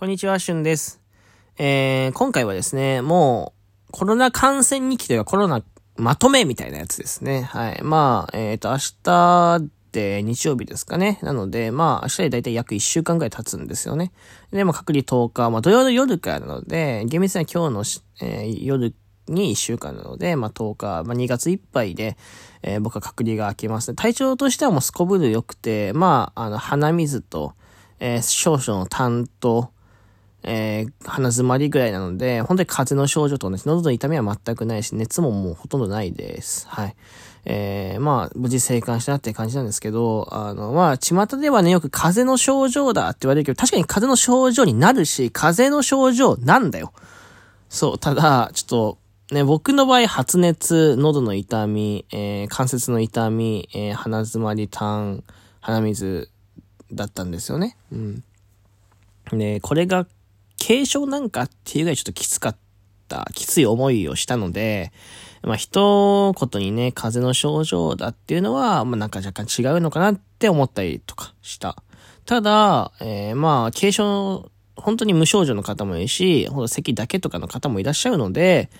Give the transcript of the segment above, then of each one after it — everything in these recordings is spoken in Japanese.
こんにちは、しゅんです。えー、今回はですね、もう、コロナ感染日記というかコロナまとめみたいなやつですね。はい。まあ、えっ、ー、と、明日で日曜日ですかね。なので、まあ、明日でだいたい約1週間くらい経つんですよね。で、まあ、隔離10日、まあ、土曜の夜からなので、厳密には今日の、えー、夜に1週間なので、まあ、10日、まあ、2月いっぱいで、えー、僕は隔離が明けます、ね。体調としてはもうすこぶる良くて、まあ、あの、鼻水と、えー、少々の担当、えー、鼻詰まりぐらいなので、本当に風邪の症状とね、喉の痛みは全くないし、熱ももうほとんどないです。はい。えー、まあ、無事生還したって感じなんですけど、あの、まあ、巷ではね、よく風邪の症状だって言われるけど、確かに風邪の症状になるし、風邪の症状なんだよ。そう、ただ、ちょっと、ね、僕の場合、発熱、喉の痛み、えー、関節の痛み、えー、鼻詰まり、痰、鼻水だったんですよね。うん。で、これが軽症なんかっていうぐらいちょっときつかった、きつい思いをしたので、まあ、一言にね、風邪の症状だっていうのは、まあ、なんか若干違うのかなって思ったりとかした。ただ、えー、まあ、軽症、本当に無症状の方もいるし、ほんと咳だけとかの方もいらっしゃるので、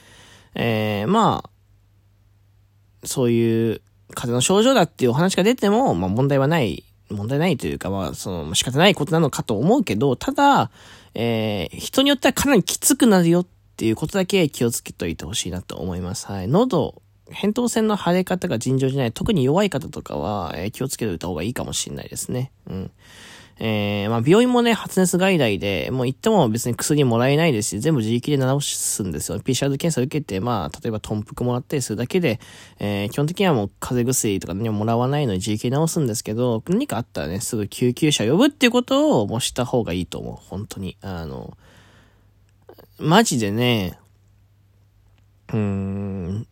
えー、まあ、そういう風邪の症状だっていうお話が出ても、まあ問題はない、問題ないというか、まあ、その仕方ないことなのかと思うけど、ただ、えー、人によってはかなりきつくなるよっていうことだけ気をつけておいてほしいなと思います。はい。喉、扁桃腺の腫れ方が尋常じゃない、特に弱い方とかは、えー、気をつけておいた方がいいかもしれないですね。うん。えー、まあ、病院もね、発熱外来で、もう行っても別に薬もらえないですし、全部自力で治すんですよ。PCR 検査受けて、まあ、例えば豚腹もらったりするだけで、えー、基本的にはもう風邪薬とか何ももらわないのに自力で治すんですけど、何かあったらね、すぐ救急車呼ぶっていうことをもうした方がいいと思う。本当に。あの、マジでね、うーん、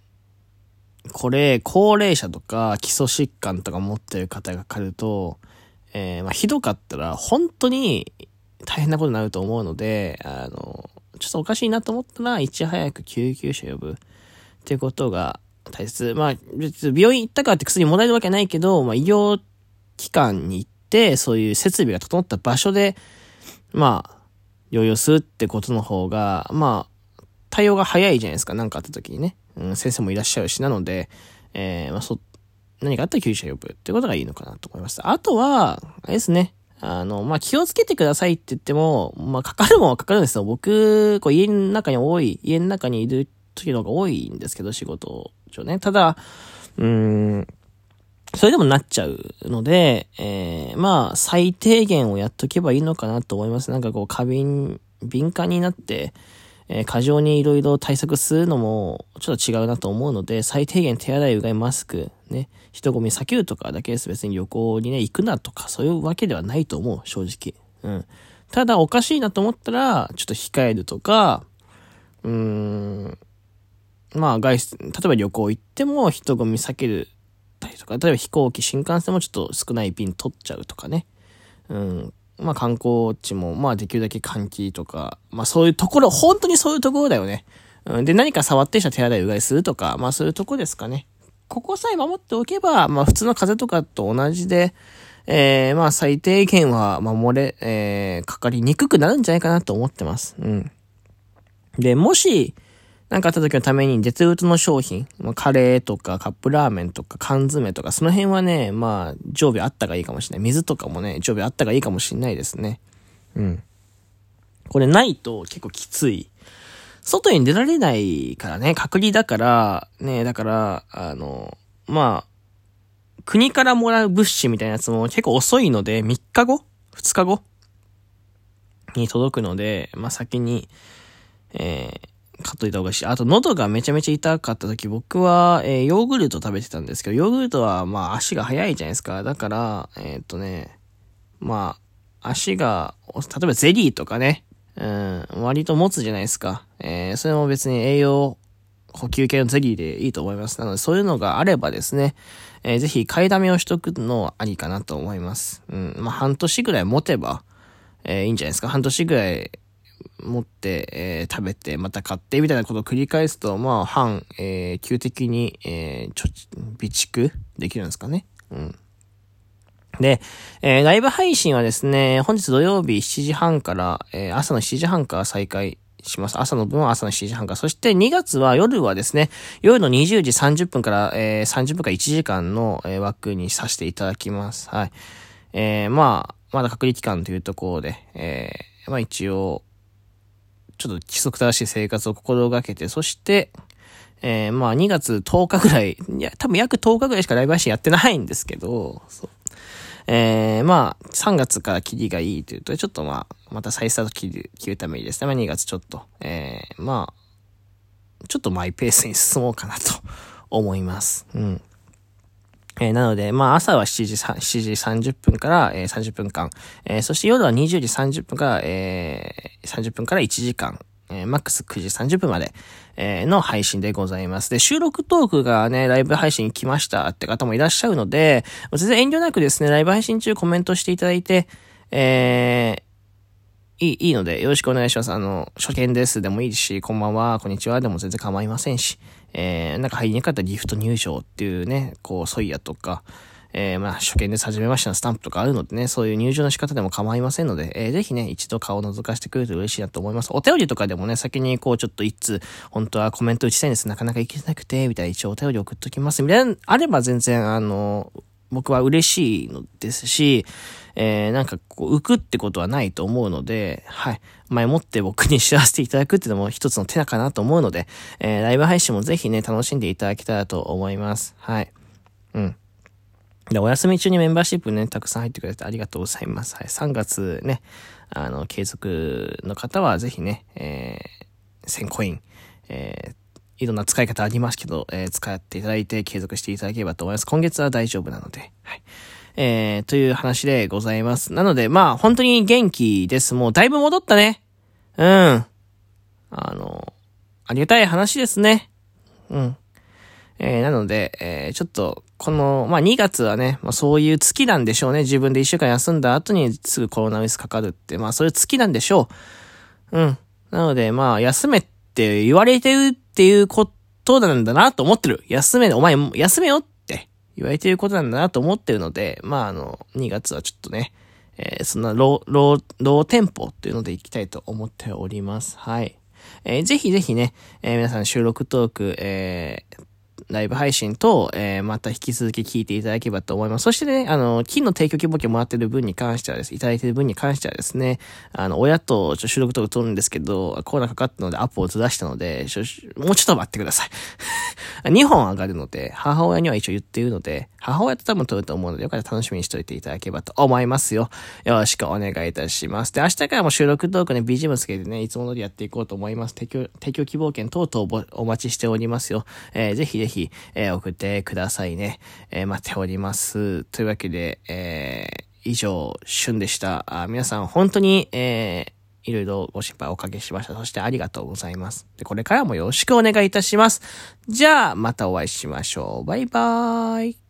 これ、高齢者とか基礎疾患とか持ってる方がかかると、えー、まあ、ひどかったら、本当に大変なことになると思うので、あの、ちょっとおかしいなと思ったら、いち早く救急車呼ぶっていうことが大切。まあ、別に病院行ったからって薬もらえるわけないけど、まあ、医療機関に行って、そういう設備が整った場所で、まあ、療養するってことの方が、まあ、対応が早いじゃないですか。何かあった時にね。うん、先生もいらっしゃるし、なので、えー、まあ、そっ、何かあったら救急車呼ぶってことがいいのかなと思います。あとは、あれですね。あの、まあ、気をつけてくださいって言っても、まあ、かかるもんはかかるんですよ。僕、こう、家の中に多い、家の中にいる時の方が多いんですけど、仕事上ね。ただ、うーん、それでもなっちゃうので、えー、まあ、最低限をやっとけばいいのかなと思います。なんかこう、過敏、敏感になって、えー、過剰に色々対策するのもちょっと違うなと思うので、最低限手洗い、うがい、マスク、ね、人混み避けるとかだけです。別に旅行にね、行くなとか、そういうわけではないと思う、正直。うん。ただ、おかしいなと思ったら、ちょっと控えるとか、うーん、まあ、外出、例えば旅行行っても人混み避けるたりとか、例えば飛行機、新幹線もちょっと少ない便取っちゃうとかね。うん。まあ観光地も、まあできるだけ換気とか、まあそういうところ、本当にそういうところだよね。うん、で、何か触ってした手洗いうがいするとか、まあそういうとこですかね。ここさえ守っておけば、まあ普通の風邪とかと同じで、えー、まあ最低限は守れ、えー、かかりにくくなるんじゃないかなと思ってます。うん。で、もし、なんかあった時のために、絶物の商品、まあ、カレーとかカップラーメンとか缶詰とか、その辺はね、まあ、常備あったがいいかもしれない。水とかもね、常備あったがいいかもしれないですね。うん。これないと結構きつい。外に出られないからね、隔離だから、ね、だから、あの、まあ、国からもらう物資みたいなやつも結構遅いので、3日後 ?2 日後？に届くので、まあ先に、えー、買っといた方がいいし、あと喉がめちゃめちゃ痛かった時、僕は、えー、ヨーグルト食べてたんですけど、ヨーグルトは、まあ、足が速いじゃないですか。だから、えー、っとね、まあ、足が、例えばゼリーとかね、うん、割と持つじゃないですか。えー、それも別に栄養補給系のゼリーでいいと思います。なので、そういうのがあればですね、えー、ぜひ買いだめをしとくのはありかなと思います。うん、まあ、半年ぐらい持てば、えー、いいんじゃないですか。半年ぐらい、持って、えー、食べて、また買って、みたいなことを繰り返すと、まあ、半、えー、急的に、えー、ちょ、備蓄できるんですかね。うん。で、えー、ライブ配信はですね、本日土曜日7時半から、えー、朝の7時半から再開します。朝の分は朝の7時半から。そして2月は夜はですね、夜の20時30分から、えー、30分から1時間の、えー、枠にさせていただきます。はい。えー、まあ、まだ隔離期間というところで、えー、まあ一応、ちょっと規則正しい生活を心がけて、そして、えー、まあ2月10日ぐらい、いや、多分約10日ぐらいしかライブ配信やってないんですけど、そうえー、まあ、3月から切りがいいというと、ちょっとまあ、また再スタート切る、切るためにですね、まあ2月ちょっと、えー、まあ、ちょっとマイペースに進もうかなと思います。うん。えー、なので、まあ朝は7時 ,7 時30分から、えー、30分間、えー、そして夜は20時30分から、えー、30分から1時間、えー、マックス9時30分まで、えー、の配信でございます。で、収録トークがね、ライブ配信来ましたって方もいらっしゃるので、全然遠慮なくですね、ライブ配信中コメントしていただいて、えー、いい、いいので、よろしくお願いします。あの、初見ですでもいいし、こんばんは、こんにちはでも全然構いませんし、えー、なんか入りにくかったらギフト入場っていうね、こう、ソイヤとか、えー、まあ、初見です初めましてのスタンプとかあるのでね、そういう入場の仕方でも構いませんので、えー、ぜひね、一度顔を覗かせてくれると嬉しいなと思います。お便りとかでもね、先にこう、ちょっと一通、本当はコメント打ちたいんです。なかなか行けなくて、みたいな一応お便り送っときます。みたいな、あれば全然、あの、僕は嬉しいのですし、えー、なんかこう、浮くってことはないと思うので、はい。前もって僕に知らせていただくっていうのも一つの手だかなと思うので、えー、ライブ配信もぜひね、楽しんでいただけたらと思います。はい。うん。で、お休み中にメンバーシップね、たくさん入ってくれてありがとうございます。はい。3月ね、あの、継続の方はぜひね、えー、1000コイン、えー、いろんな使い方ありますけど、えー、使っていただいて継続していただければと思います。今月は大丈夫なので、はい。えー、という話でございます。なので、まあ、本当に元気です。もうだいぶ戻ったね。うん。あの、ありがたい話ですね。うん。えー、なので、えー、ちょっと、この、まあ、2月はね、まあ、そういう月なんでしょうね。自分で1週間休んだ後にすぐコロナウイルスかかるって、まあ、そういう月なんでしょう。うん。なので、まあ、休めって言われてるっていうことなんだなと思ってる。休め、お前、休めよって言われてることなんだなと思ってるので、まあ、あの、2月はちょっとね、えー、そんなロー、ロー、ローテンポっていうので行きたいと思っております。はい。えー、ぜひぜひね、えー、皆さん収録トーク、えー、ライブ配信と、えー、また引き続き聞いていただければと思います。そしてね、あの、金の提供希望権もらってる分に関してはです、いただいてる分に関してはですね、あの、親とちょ収録とか撮るんですけど、コロナかかったのでアップをずらしたので、もうちょっと待ってください。2本上がるので、母親には一応言っているので、母親と多分撮ると思うので、よかったら楽しみにしといていただければと思いますよ。よろしくお願いいたします。で、明日からも収録トークね、BGM つけてね、いつも通りやっていこうと思います。提供、提供希望券等々お待ちしておりますよ。えー、ぜひぜひ、えー、送ってくださいね。えー、待っております。というわけで、えー、以上、旬でした。あ皆さん本当に、えー、いろいろご心配おかけしました。そしてありがとうございます。で、これからもよろしくお願いいたします。じゃあ、またお会いしましょう。バイバーイ。